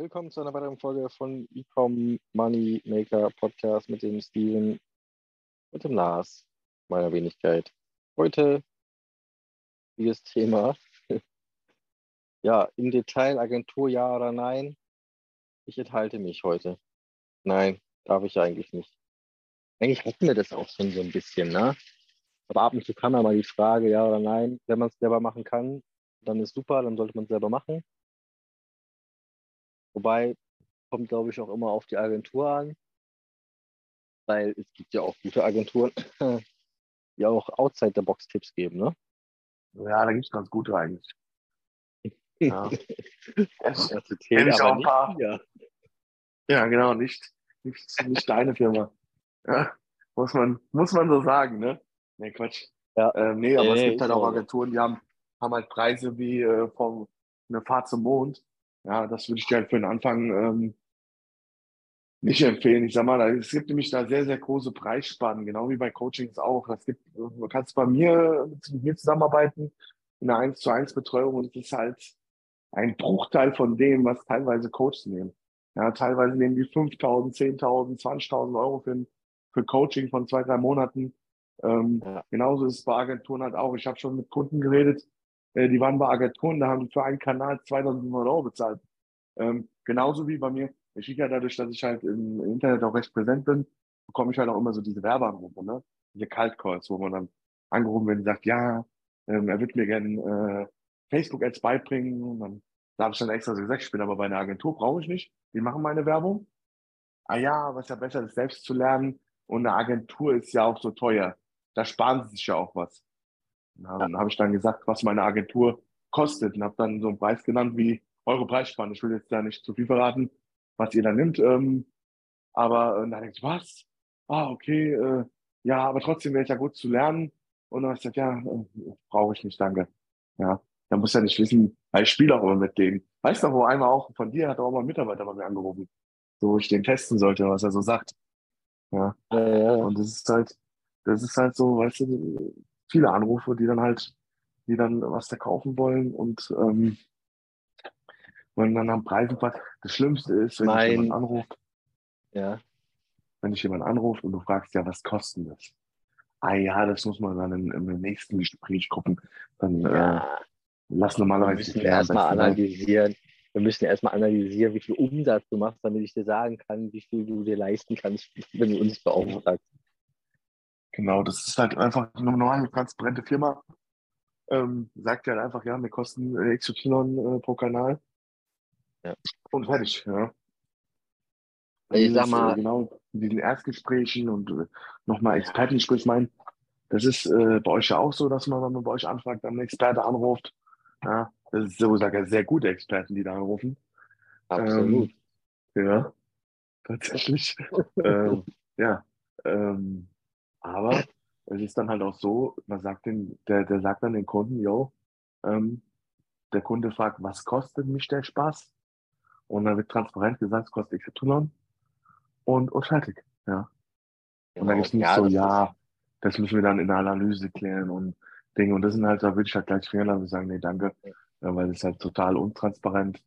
willkommen zu einer weiteren Folge von Ecom Money Maker Podcast mit dem Steven und dem Lars, meiner Wenigkeit. Heute dieses Thema. ja, im Detail Agentur ja oder nein. Ich enthalte mich heute. Nein, darf ich eigentlich nicht. Eigentlich hatten wir das auch schon so ein bisschen, ne? Aber ab und zu kam ja mal die Frage, ja oder nein. Wenn man es selber machen kann, dann ist super, dann sollte man es selber machen. Wobei, kommt glaube ich auch immer auf die Agentur an, weil es gibt ja auch gute Agenturen, die auch outside der Box Tipps geben, ne? Ja, da gibt es ganz gute eigentlich. Ja. das kenn ich auch ein paar. Ja. ja, genau, nicht, nicht, nicht deine Firma. Ja, muss man, muss man so sagen, ne? Nee, Quatsch. Ja. Ähm, nee, aber nee, es gibt halt auch Agenturen, die haben, haben halt Preise wie äh, von eine Fahrt zum Mond. Ja, das würde ich dir halt für den Anfang ähm, nicht empfehlen. Ich sag mal, es gibt nämlich da sehr, sehr große Preisspannen, genau wie bei Coachings auch. Es gibt, du kannst bei mir mit mir zusammenarbeiten in einer 1 zu 1 Betreuung und es ist halt ein Bruchteil von dem, was teilweise Coaches nehmen. Ja, teilweise nehmen die 5.000, 10.000, 20.000 Euro für, für Coaching von zwei, drei Monaten. Ähm, ja. Genauso ist es bei Agenturen halt auch. Ich habe schon mit Kunden geredet, äh, die waren bei Agenturen, da haben die für einen Kanal 2500 Euro bezahlt. Ähm, genauso wie bei mir. Ich ja dadurch, dass ich halt im Internet auch recht präsent bin, bekomme ich halt auch immer so diese Werbeanrufe, ne? Diese Cult Calls, wo man dann angerufen wird und sagt, ja, ähm, er wird mir gerne äh, Facebook-Ads beibringen. Und dann da habe ich dann extra so gesagt, ich bin aber bei einer Agentur, brauche ich nicht. Die machen meine Werbung. Ah ja, was ja besser ist, selbst zu lernen. Und eine Agentur ist ja auch so teuer. Da sparen sie sich ja auch was. Ja, dann habe ich dann gesagt, was meine Agentur kostet und habe dann so einen Preis genannt wie eure Preisspanne. Ich will jetzt da nicht zu viel verraten, was ihr da nimmt. Ähm, aber äh, dann denke ich, was? Ah, okay, äh, ja, aber trotzdem wäre es ja gut zu lernen. Und dann habe ich gesagt, ja, äh, brauche ich nicht, danke. Ja, da muss ja nicht wissen, weil ich spiele auch immer mit dem. Weißt du, wo einmal auch von dir hat auch mal ein Mitarbeiter bei mir angerufen, so wo ich den testen sollte, was er so sagt. Ja. ja, ja. Und das ist halt, das ist halt so, weißt du, viele Anrufe, die dann halt, die dann was verkaufen wollen und ähm, wollen dann am Preisen Das Schlimmste ist, wenn mein, jemand anruft, ja. wenn dich jemand anruft und du fragst ja, was kostet das? Ah ja, das muss man dann im, im nächsten Gespräch gucken. Dann ja. äh, lass normalerweise. Wir müssen erstmal analysieren. Wir müssen erstmal analysieren, wie viel Umsatz du machst, damit ich dir sagen kann, wie viel du dir leisten kannst, wenn du uns beauftragst. Genau, das ist halt einfach eine normale, transparente Firma. Ähm, sagt ja halt einfach, ja, wir kosten äh, XY äh, pro Kanal. Ja. Und fertig, ja. Ich dieses, sag mal. Äh, genau, in diesen Erstgesprächen und äh, nochmal Expertengespräch meinen. Das ist äh, bei euch ja auch so, dass man, wenn man bei euch anfragt, dann einen Experte anruft. Ja, das ist so, sage sehr gute Experten, die da anrufen. Absolut. Ähm, ja, tatsächlich. ähm, ja, ähm, aber es ist dann halt auch so, man sagt den, der, der sagt dann den Kunden, yo, ähm, der Kunde fragt, was kostet mich der Spaß? Und dann wird transparent gesagt, es kostet XY und, und fertig. Ja. Und dann ist nicht ja, so, ja, das müssen wir dann in der Analyse klären und Dinge. Und das sind halt, da würde ich halt gleich fehlen lassen und sagen, nee, danke, ja, weil das ist halt total untransparent.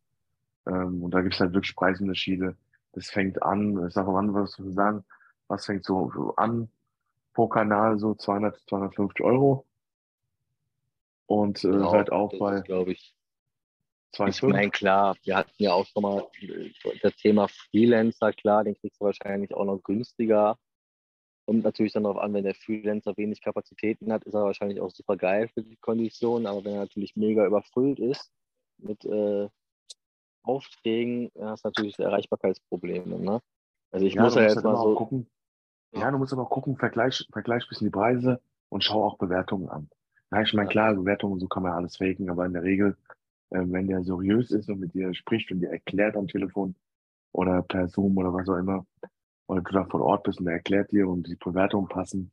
Ähm, und da gibt es halt wirklich Preisunterschiede. Das fängt an, ich sage mal, was wir sagen, was fängt so an pro Kanal so 200, 250 Euro. Und äh, genau, hört auch bei, glaube ich. 2, ich meine, klar, wir hatten ja auch schon mal äh, das Thema Freelancer, klar, den kriegst du wahrscheinlich auch noch günstiger. Kommt natürlich dann darauf an, wenn der Freelancer wenig Kapazitäten hat, ist er wahrscheinlich auch super geil für die Konditionen. Aber wenn er natürlich mega überfüllt ist mit äh, Aufträgen, dann hast du natürlich Erreichbarkeitsprobleme. Ne? Also ich ja, muss ja jetzt mal so gucken, ja, du musst aber gucken, vergleich, vergleich ein bisschen die Preise und schau auch Bewertungen an. Ja, ich meine, klar, Bewertungen, so kann man alles faken, aber in der Regel, äh, wenn der seriös ist und mit dir spricht und dir erklärt am Telefon oder per Zoom oder was auch immer, oder du da vor Ort bist und der erklärt dir und die Bewertungen passen,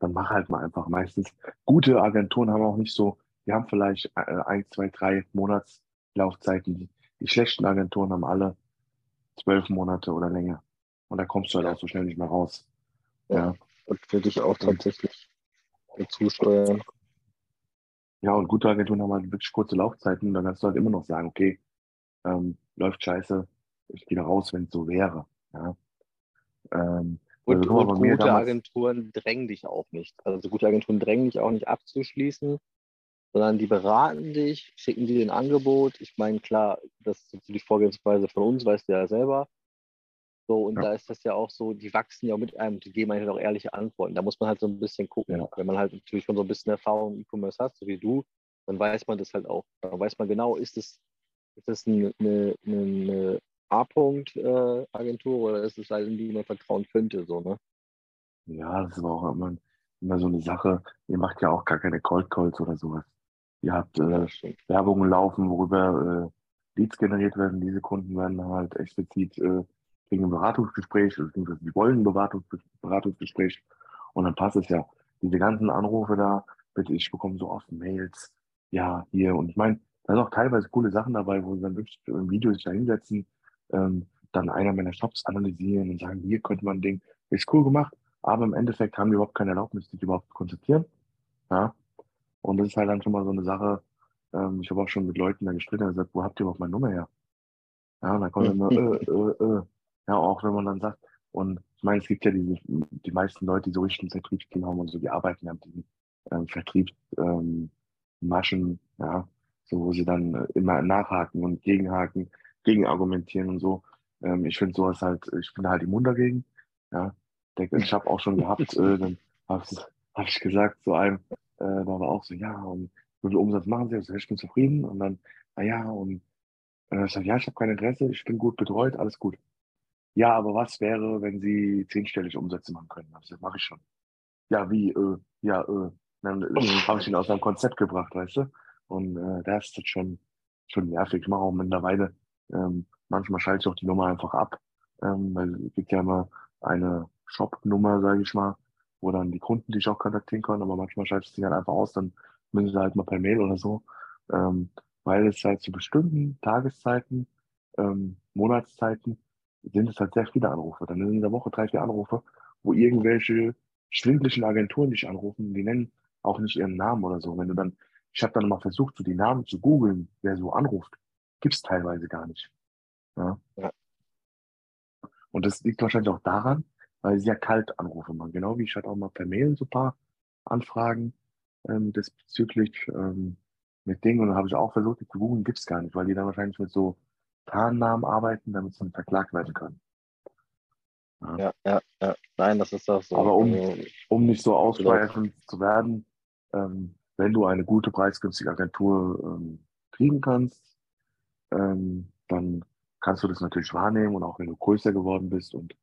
dann mach halt mal einfach. Meistens gute Agenturen haben auch nicht so, die haben vielleicht äh, ein, zwei, drei Monatslaufzeiten. Die, die schlechten Agenturen haben alle zwölf Monate oder länger. Und da kommst du halt auch so schnell nicht mehr raus. Ja, das würde ich auch tatsächlich dazu steuern. Ja, und gute Agenturen haben halt wirklich kurze Laufzeiten. Dann kannst du halt immer noch sagen, okay, ähm, läuft scheiße, ich gehe da raus, wenn es so wäre. Ja. Ähm, und, also und gute damals, Agenturen drängen dich auch nicht. Also gute Agenturen drängen dich auch nicht abzuschließen, sondern die beraten dich, schicken dir ein Angebot. Ich meine, klar, das ist die Vorgehensweise von uns, weißt du ja selber. So, und ja. da ist das ja auch so, die wachsen ja mit einem, die geben eigentlich auch ehrliche Antworten. Da muss man halt so ein bisschen gucken. Ja. Wenn man halt natürlich schon so ein bisschen Erfahrung im E-Commerce hat, so wie du, dann weiß man das halt auch. Dann weiß man genau, ist es, ist das eine, eine, eine A-Punkt-Agentur äh, oder ist es halt, in die man vertrauen könnte, so, ne? Ja, das ist aber auch immer, immer so eine Sache. Ihr macht ja auch gar keine Cold Calls oder sowas. Ihr habt äh, Werbungen laufen, worüber äh, Leads generiert werden. Diese Kunden werden halt explizit äh, kriegen ein Beratungsgespräch, beziehungsweise die wollen ein Beratungsges Beratungsgespräch. Und dann passt es ja. Diese ganzen Anrufe da, bitte, ich bekomme so oft Mails, ja, hier. Und ich meine, da sind auch teilweise coole Sachen dabei, wo sie dann wirklich im Video sich da hinsetzen, ähm, dann einer meiner Shops analysieren und sagen, hier könnte man ein Ding, ist cool gemacht, aber im Endeffekt haben die überhaupt keine Erlaubnis, sich überhaupt zu konzertieren. Ja. Und das ist halt dann schon mal so eine Sache, ähm, ich habe auch schon mit Leuten da gestritten und gesagt, wo habt ihr überhaupt meine Nummer her? Ja, und dann kommt immer, äh, äh, äh. Ja, auch wenn man dann sagt, und ich meine, es gibt ja diese, die meisten Leute, die so richtigen Vertriebsteam haben und so, die arbeiten ja mit diesen ähm, Vertriebsmaschen, ähm, ja, so wo sie dann äh, immer nachhaken und gegenhaken, gegenargumentieren und so. Ähm, ich finde sowas halt, ich bin halt immun dagegen. Ja. Ich habe auch schon gehabt, äh, dann habe hab ich gesagt zu einem, äh, da war auch so, ja, und wie viel Umsatz machen Sie? Also, ich bin zufrieden. Und dann, na ja, und äh, ich sage, ja, ich habe kein Interesse, ich bin gut betreut, alles gut. Ja, aber was wäre, wenn Sie zehnstellig Umsätze machen können? Das mache ich schon. Ja, wie, äh, ja, äh. Dann äh, habe ich ihn aus seinem Konzept gebracht, weißt du? Und äh, da ist das schon, schon nervig. Ich mache auch mittlerweile, ähm, manchmal schalte ich auch die Nummer einfach ab, ähm, weil es gibt ja immer eine Shop-Nummer, sage ich mal, wo dann die Kunden dich auch kontaktieren können, aber manchmal schalte ich sie halt einfach aus, dann müssen sie halt mal per Mail oder so, ähm, weil es halt zu bestimmten Tageszeiten, ähm, Monatszeiten sind es halt sehr viele Anrufe. Dann sind in der Woche drei, vier Anrufe, wo irgendwelche schwindlichen Agenturen dich anrufen, die nennen auch nicht ihren Namen oder so. Wenn du dann, ich habe dann mal versucht, so die Namen zu googeln, wer so anruft, gibt es teilweise gar nicht. Ja? ja. Und das liegt wahrscheinlich auch daran, weil sie ja kalt anrufen machen. Genau wie ich hatte auch mal per Mail so ein paar Anfragen ähm, diesbezüglich ähm, mit Dingen. Und dann habe ich auch versucht, die zu googeln, gibt es gar nicht, weil die dann wahrscheinlich mit so Tarnnamen arbeiten, damit sie verklagt werden können. Ja. ja, ja, ja. Nein, das ist doch so. Aber um, also, um nicht so ausschweifend zu werden, ähm, wenn du eine gute, preisgünstige Agentur ähm, kriegen kannst, ähm, dann kannst du das natürlich wahrnehmen und auch wenn du größer geworden bist und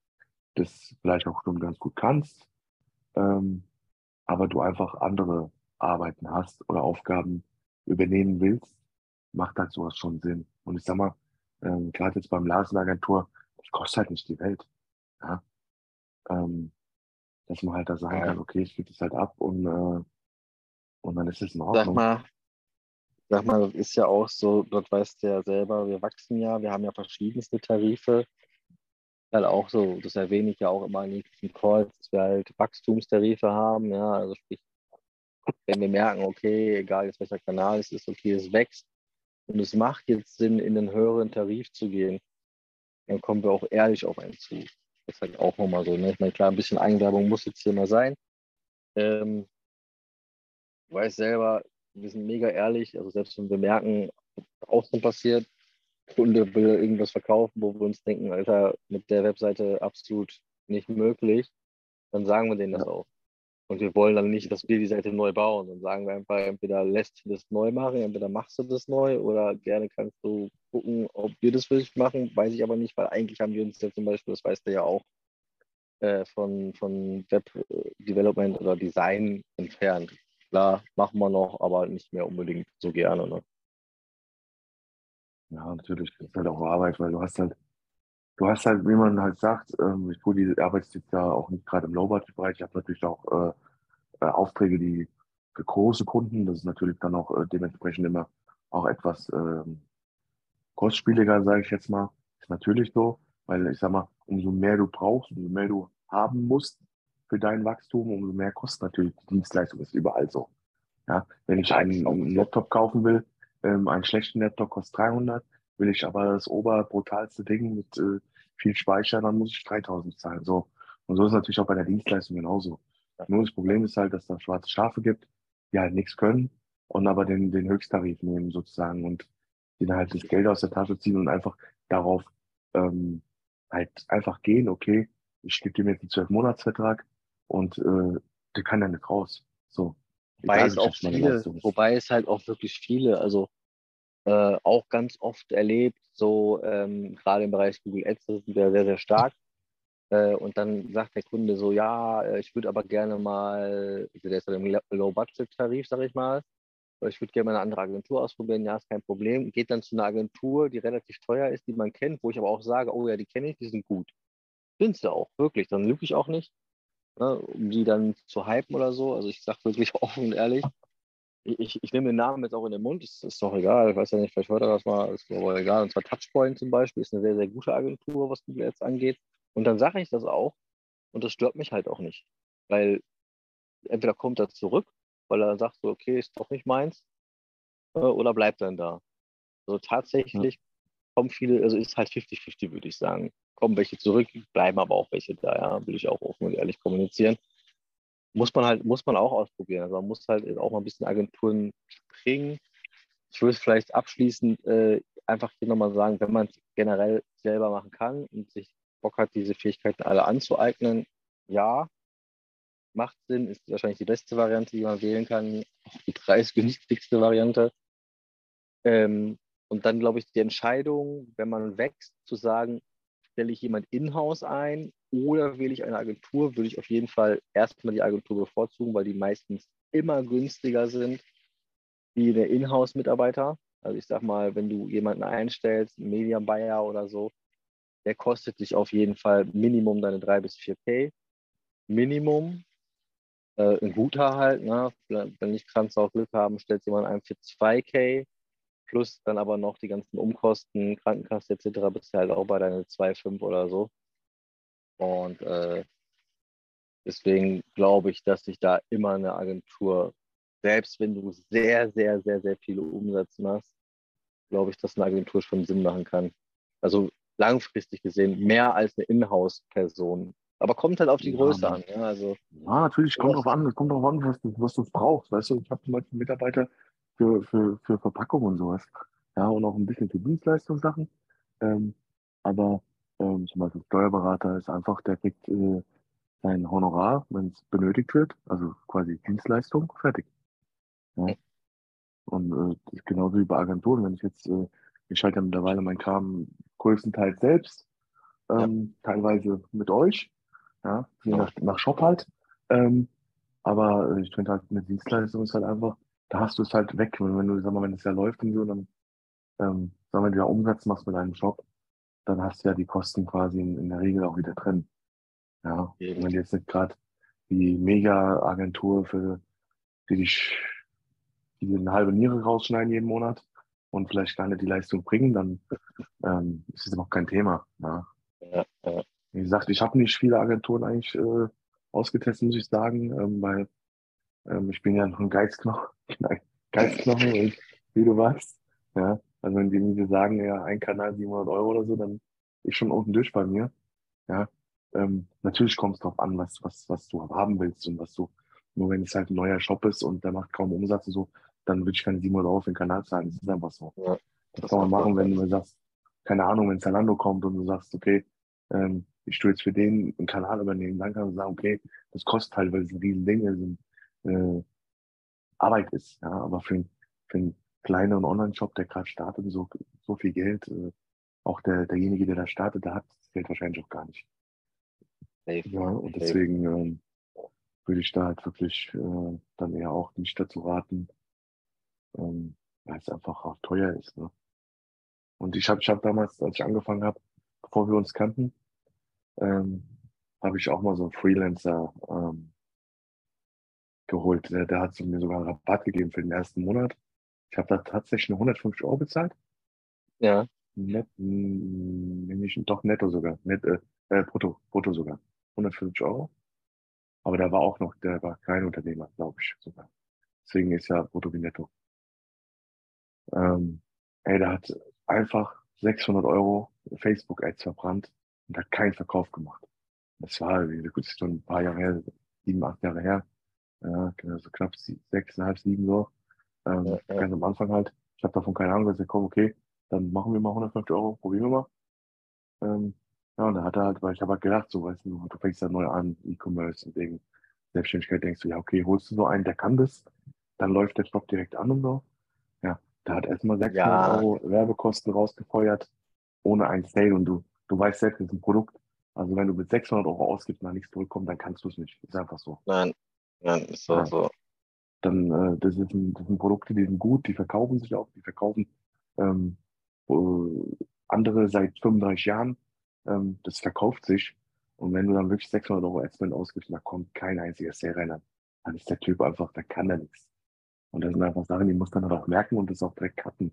das vielleicht auch schon ganz gut kannst, ähm, aber du einfach andere Arbeiten hast oder Aufgaben übernehmen willst, macht halt sowas schon Sinn. Und ich sag mal, ähm, gerade jetzt beim Larsen-Agentur, das kostet halt nicht die Welt. Ja? Ähm, dass man halt da sagen kann, okay, ich gebe das halt ab und, äh, und dann ist es in Ordnung. Sag mal, sag mal, das ist ja auch so, dort weißt du ja selber, wir wachsen ja, wir haben ja verschiedenste Tarife. Halt auch so, das erwähne ich ja auch immer in den Calls, dass wir halt Wachstumstarife haben, ja, also sprich, wenn wir merken, okay, egal jetzt welcher Kanal es ist, okay, es wächst, und es macht jetzt Sinn, in den höheren Tarif zu gehen, dann kommen wir auch ehrlich auf einen zu. Das ist halt auch nochmal so. Ne? Ich meine, klar, ein bisschen Eigenwerbung muss jetzt hier mal sein. Ähm, ich weiß selber, wir sind mega ehrlich. Also selbst wenn wir merken, außen passiert, Kunde will irgendwas verkaufen, wo wir uns denken, Alter, mit der Webseite absolut nicht möglich, dann sagen wir denen das auch. Und wir wollen dann nicht, dass wir die Seite neu bauen. Dann sagen wir einfach, entweder lässt du das neu machen, entweder machst du das neu oder gerne kannst du gucken, ob wir das für dich machen. Weiß ich aber nicht, weil eigentlich haben wir uns ja zum Beispiel, das weißt du ja auch, äh, von, von Web Development oder Design entfernt. Klar, machen wir noch, aber nicht mehr unbedingt so gerne. Ne? Ja, natürlich. Das ist halt auch Arbeit, weil du hast halt du hast halt, wie man halt sagt, ähm, ich tue die arbeite jetzt ja auch nicht gerade im Low-Budget-Bereich. Ich habe natürlich auch äh, äh, Aufträge, die für große Kunden, das ist natürlich dann auch äh, dementsprechend immer auch etwas ähm, kostspieliger, sage ich jetzt mal. Ist natürlich so, weil ich sag mal, umso mehr du brauchst, umso mehr du haben musst für dein Wachstum, umso mehr kostet natürlich die Dienstleistung. ist überall so. Ja, wenn ich einen, einen Laptop kaufen will, ähm, einen schlechten Laptop kostet 300, Will ich aber das oberbrutalste Ding mit äh, viel Speicher, dann muss ich 3000 zahlen. So. Und so ist es natürlich auch bei der Dienstleistung genauso. Nur das Problem ist halt, dass da schwarze Schafe gibt, die halt nichts können und aber den, den Höchsttarif nehmen sozusagen und die dann halt das Geld aus der Tasche ziehen und einfach darauf ähm, halt einfach gehen, okay, ich gebe dem jetzt einen zwölf Monatsvertrag und äh, der kann dann nicht raus. So. Wobei es, auch viele, wobei es halt auch wirklich viele, also äh, auch ganz oft erlebt, so ähm, gerade im Bereich Google Ads sind wir sehr, sehr stark. Äh, und dann sagt der Kunde so, ja, äh, ich würde aber gerne mal, der ist im Low-Budget-Tarif, sag ich mal, ich würde gerne mal eine andere Agentur ausprobieren, ja, ist kein Problem. Geht dann zu einer Agentur, die relativ teuer ist, die man kennt, wo ich aber auch sage, oh ja, die kenne ich, die sind gut. Sind sie auch, wirklich, dann lüge ich auch nicht, ne, um die dann zu hypen oder so. Also ich sage wirklich offen und ehrlich, ich, ich, nehme den Namen jetzt auch in den Mund, ist, ist doch egal, ich weiß ja nicht, vielleicht hört er das mal, ist aber egal. Und zwar Touchpoint zum Beispiel ist eine sehr, sehr gute Agentur, was Google Ads angeht. Und dann sage ich das auch und das stört mich halt auch nicht, weil entweder kommt er zurück weil er sagt so, okay, ist doch nicht meins, äh, oder bleibt dann da. Also tatsächlich ja. kommen viele, also ist halt 50-50, würde ich sagen. Kommen welche zurück, bleiben aber auch welche da, ja, will ich auch offen und ehrlich kommunizieren. Muss man halt, muss man auch ausprobieren. Also man muss halt auch mal ein bisschen Agenturen springen. Ich würde es vielleicht abschließend äh, einfach hier nochmal sagen, wenn man es generell selber machen kann und sich Bock hat, diese Fähigkeiten alle anzueignen, ja, macht Sinn, ist wahrscheinlich die beste Variante, die man wählen kann, auch die preisgünstigste Variante. Ähm, und dann, glaube ich, die Entscheidung, wenn man wächst, zu sagen, stelle ich jemand in-house ein oder wähle ich eine Agentur, würde ich auf jeden Fall erstmal die Agentur bevorzugen, weil die meistens immer günstiger sind wie der Inhouse-Mitarbeiter. Also ich sag mal, wenn du jemanden einstellst, einen Media Buyer oder so, der kostet dich auf jeden Fall Minimum deine 3 bis 4K. Minimum äh, ein guter halt, ne? wenn nicht kannst du auch Glück haben, stellt jemand ein für 2K plus dann aber noch die ganzen Umkosten, Krankenkasse etc. bist du halt auch bei deinen 2,5 oder so. Und äh, deswegen glaube ich, dass sich da immer eine Agentur, selbst wenn du sehr, sehr, sehr, sehr viele Umsätze machst, glaube ich, dass eine Agentur schon Sinn machen kann. Also langfristig gesehen mehr als eine Inhouse-Person aber kommt halt auf die Größe ja, an. Ja, also, ja natürlich, kommt drauf an, kommt drauf an, was du, was du brauchst. Weißt du, ich habe zum Beispiel Mitarbeiter für, für, für Verpackung und sowas. Ja, und auch ein bisschen für Dienstleistungssachen. Ähm, aber ähm, zum Beispiel Steuerberater ist einfach, der kriegt äh, sein Honorar, wenn es benötigt wird, also quasi Dienstleistung, fertig. Ja. Und äh, das ist genauso wie bei Agenturen. Wenn ich jetzt, äh, ich schalte ja mittlerweile meinen Kram größtenteils selbst, ähm, ja. teilweise mit euch ja, je nach, nach Shop halt. Ähm, aber ich finde halt, eine Dienstleistung ist halt einfach, da hast du es halt weg. Und wenn du, sag mal, wenn es ja läuft und so, dann, ähm, sag mal, wenn du ja Umsatz machst mit einem Shop, dann hast du ja die Kosten quasi in, in der Regel auch wieder drin. Ja, und wenn du jetzt nicht gerade die Mega-Agentur für, die dich, die eine halbe Niere rausschneiden jeden Monat und vielleicht gar nicht die Leistung bringen, dann ähm, ist es auch kein Thema. Ja. Ja, ja. Wie gesagt, ich habe nicht viele Agenturen eigentlich äh, ausgetestet, muss ich sagen, ähm, weil ähm, ich bin ja noch ein Geizknochen, Geizknochen und wie du weißt, ja, also wenn die mir sagen, ja, ein Kanal 700 Euro oder so, dann ist schon unten durch bei mir, ja. Ähm, natürlich kommt es drauf an, was, was, was du haben willst und was du, nur wenn es halt ein neuer Shop ist und der macht kaum Umsatz und so, dann würde ich keine 700 Euro für den Kanal zahlen. Das ist einfach so. Ja, das, das kann man machen, wenn du sagst, keine Ahnung, wenn Zalando kommt und du sagst, okay, ähm, ich tue jetzt für den einen Kanal übernehmen, dann kannst du sagen, okay, das kostet halt, weil es ein riesen Ding ist äh, Arbeit ist. Ja, aber für, für einen kleineren Online-Shop, der gerade startet, so, so viel Geld, äh, auch der, derjenige, der da startet, der hat das Geld wahrscheinlich auch gar nicht. Safe. Ja, und deswegen ähm, würde ich da halt wirklich äh, dann eher auch nicht dazu raten, ähm, weil es einfach auch teuer ist. Ne? Und ich habe ich hab damals, als ich angefangen habe, bevor wir uns kannten, ähm, habe ich auch mal so einen Freelancer ähm, geholt. Der, der hat mir sogar einen Rabatt gegeben für den ersten Monat. Ich habe da tatsächlich nur 150 Euro bezahlt. Ja. Net, nämlich doch netto sogar. Net, äh, äh, brutto, brutto sogar. 150 Euro. Aber da war auch noch, der war kein Unternehmer, glaube ich sogar. Deswegen ist ja brutto wie netto. Ähm, ey, der hat einfach 600 Euro Facebook-Ads verbrannt und hat keinen Verkauf gemacht. Das war, gut, ist schon ein paar Jahre her, sieben, acht Jahre her. Ja, genau, so knapp sechseinhalb, sieben so. Ähm, ja, ja. Ganz am Anfang halt. Ich habe davon keine Ahnung, dass ich komm, okay, dann machen wir mal 150 Euro, probieren wir mal. Ähm, ja, und da hat er halt, weil ich habe halt gedacht, so, weißt du, du fängst ja neu an, E-Commerce und wegen Selbstständigkeit denkst du, ja, okay, holst du so einen, der kann das, dann läuft der Shop direkt an und so. Ja, da hat erstmal 600 ja. Euro Werbekosten rausgefeuert, ohne ein Sale und du, du weißt selbst, das ist ein Produkt. Also wenn du mit 600 Euro ausgibst und da nichts zurückkommt, dann kannst du es nicht. Ist einfach so. Nein, nein, ist ja. so. Dann, äh, das, ist ein, das sind Produkte, die sind gut, die verkaufen sich auch, die verkaufen ähm, äh, andere seit 35 Jahren. Ähm, das verkauft sich. Und wenn du dann wirklich 600 Euro Adspend ausgibst, da kommt kein einziger Sale rein, dann ist der Typ einfach, da kann er nichts. Und das sind einfach Sachen, die muss man halt auch merken und das auch direkt cutten.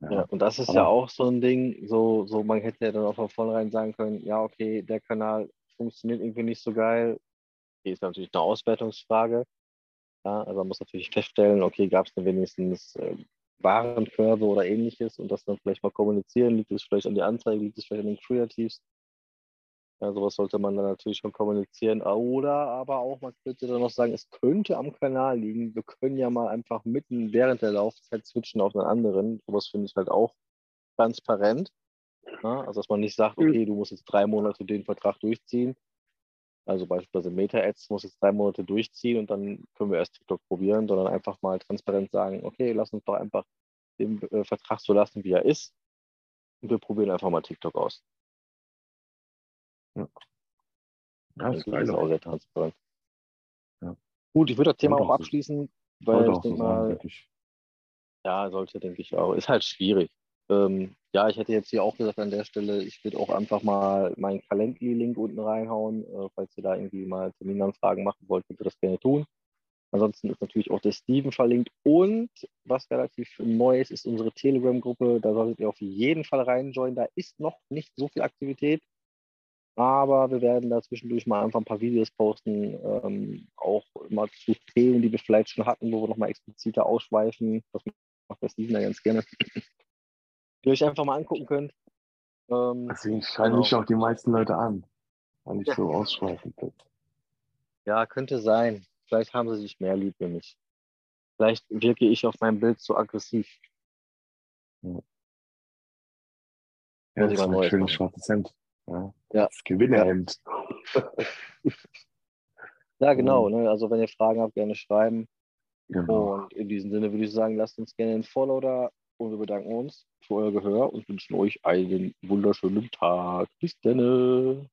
Ja, ja und das ist Aber, ja auch so ein Ding, so, so man hätte ja dann auch von vornherein sagen können, ja, okay, der Kanal funktioniert irgendwie nicht so geil. Hier ist natürlich eine Auswertungsfrage. Ja, also man muss natürlich feststellen, okay, gab es denn wenigstens äh, Warenkörbe oder ähnliches und das dann vielleicht mal kommunizieren. Liegt es vielleicht an die Anzeige, liegt es vielleicht an den Creatives? Ja, sowas sollte man dann natürlich schon kommunizieren. Oder aber auch, man könnte dann noch sagen, es könnte am Kanal liegen. Wir können ja mal einfach mitten während der Laufzeit switchen auf einen anderen. Sowas finde ich halt auch transparent. Ja, also, dass man nicht sagt, okay, du musst jetzt drei Monate den Vertrag durchziehen. Also beispielsweise Meta-Ads muss jetzt drei Monate durchziehen und dann können wir erst TikTok probieren, sondern einfach mal transparent sagen, okay, lass uns doch einfach den äh, Vertrag so lassen, wie er ist. Und wir probieren einfach mal TikTok aus. Ja. Das, ist auch sehr transparent. Ja. Gut, ich würde das Thema auch abschließen, weil ich denke mal, ja, sollte, denke ich auch. Ist halt schwierig. Ähm, ja, ich hätte jetzt hier auch gesagt an der Stelle, ich würde auch einfach mal meinen Calendly-Link unten reinhauen. Äh, falls ihr da irgendwie mal Terminanfragen machen wollt, könnt ihr das gerne tun. Ansonsten ist natürlich auch der Steven verlinkt. Und was relativ neu ist, ist unsere Telegram-Gruppe. Da solltet ihr auf jeden Fall reinjoinen. Da ist noch nicht so viel Aktivität. Aber wir werden da zwischendurch mal einfach ein paar Videos posten, ähm, auch immer zu Themen, die wir vielleicht schon hatten, wo wir nochmal expliziter ausschweifen. Das macht der Steven da ganz gerne. Die euch einfach mal angucken könnt. Ähm, Deswegen schreiben genau. mich auch die meisten Leute an, weil ich ja. so ausschweifend bin. Ja, könnte sein. Vielleicht haben sie sich mehr lieb wie mich. Vielleicht wirke ich auf meinem Bild zu aggressiv. Ja, ja das ist ein schönes schwarzes Hemd. Ja. ja. Das Gewinnerhemd. ja, genau. Ne? Also wenn ihr Fragen habt, gerne schreiben. Genau. Und in diesem Sinne würde ich sagen, lasst uns gerne ein Follow da und wir bedanken uns für euer Gehör und wünschen euch einen wunderschönen Tag. Bis dann.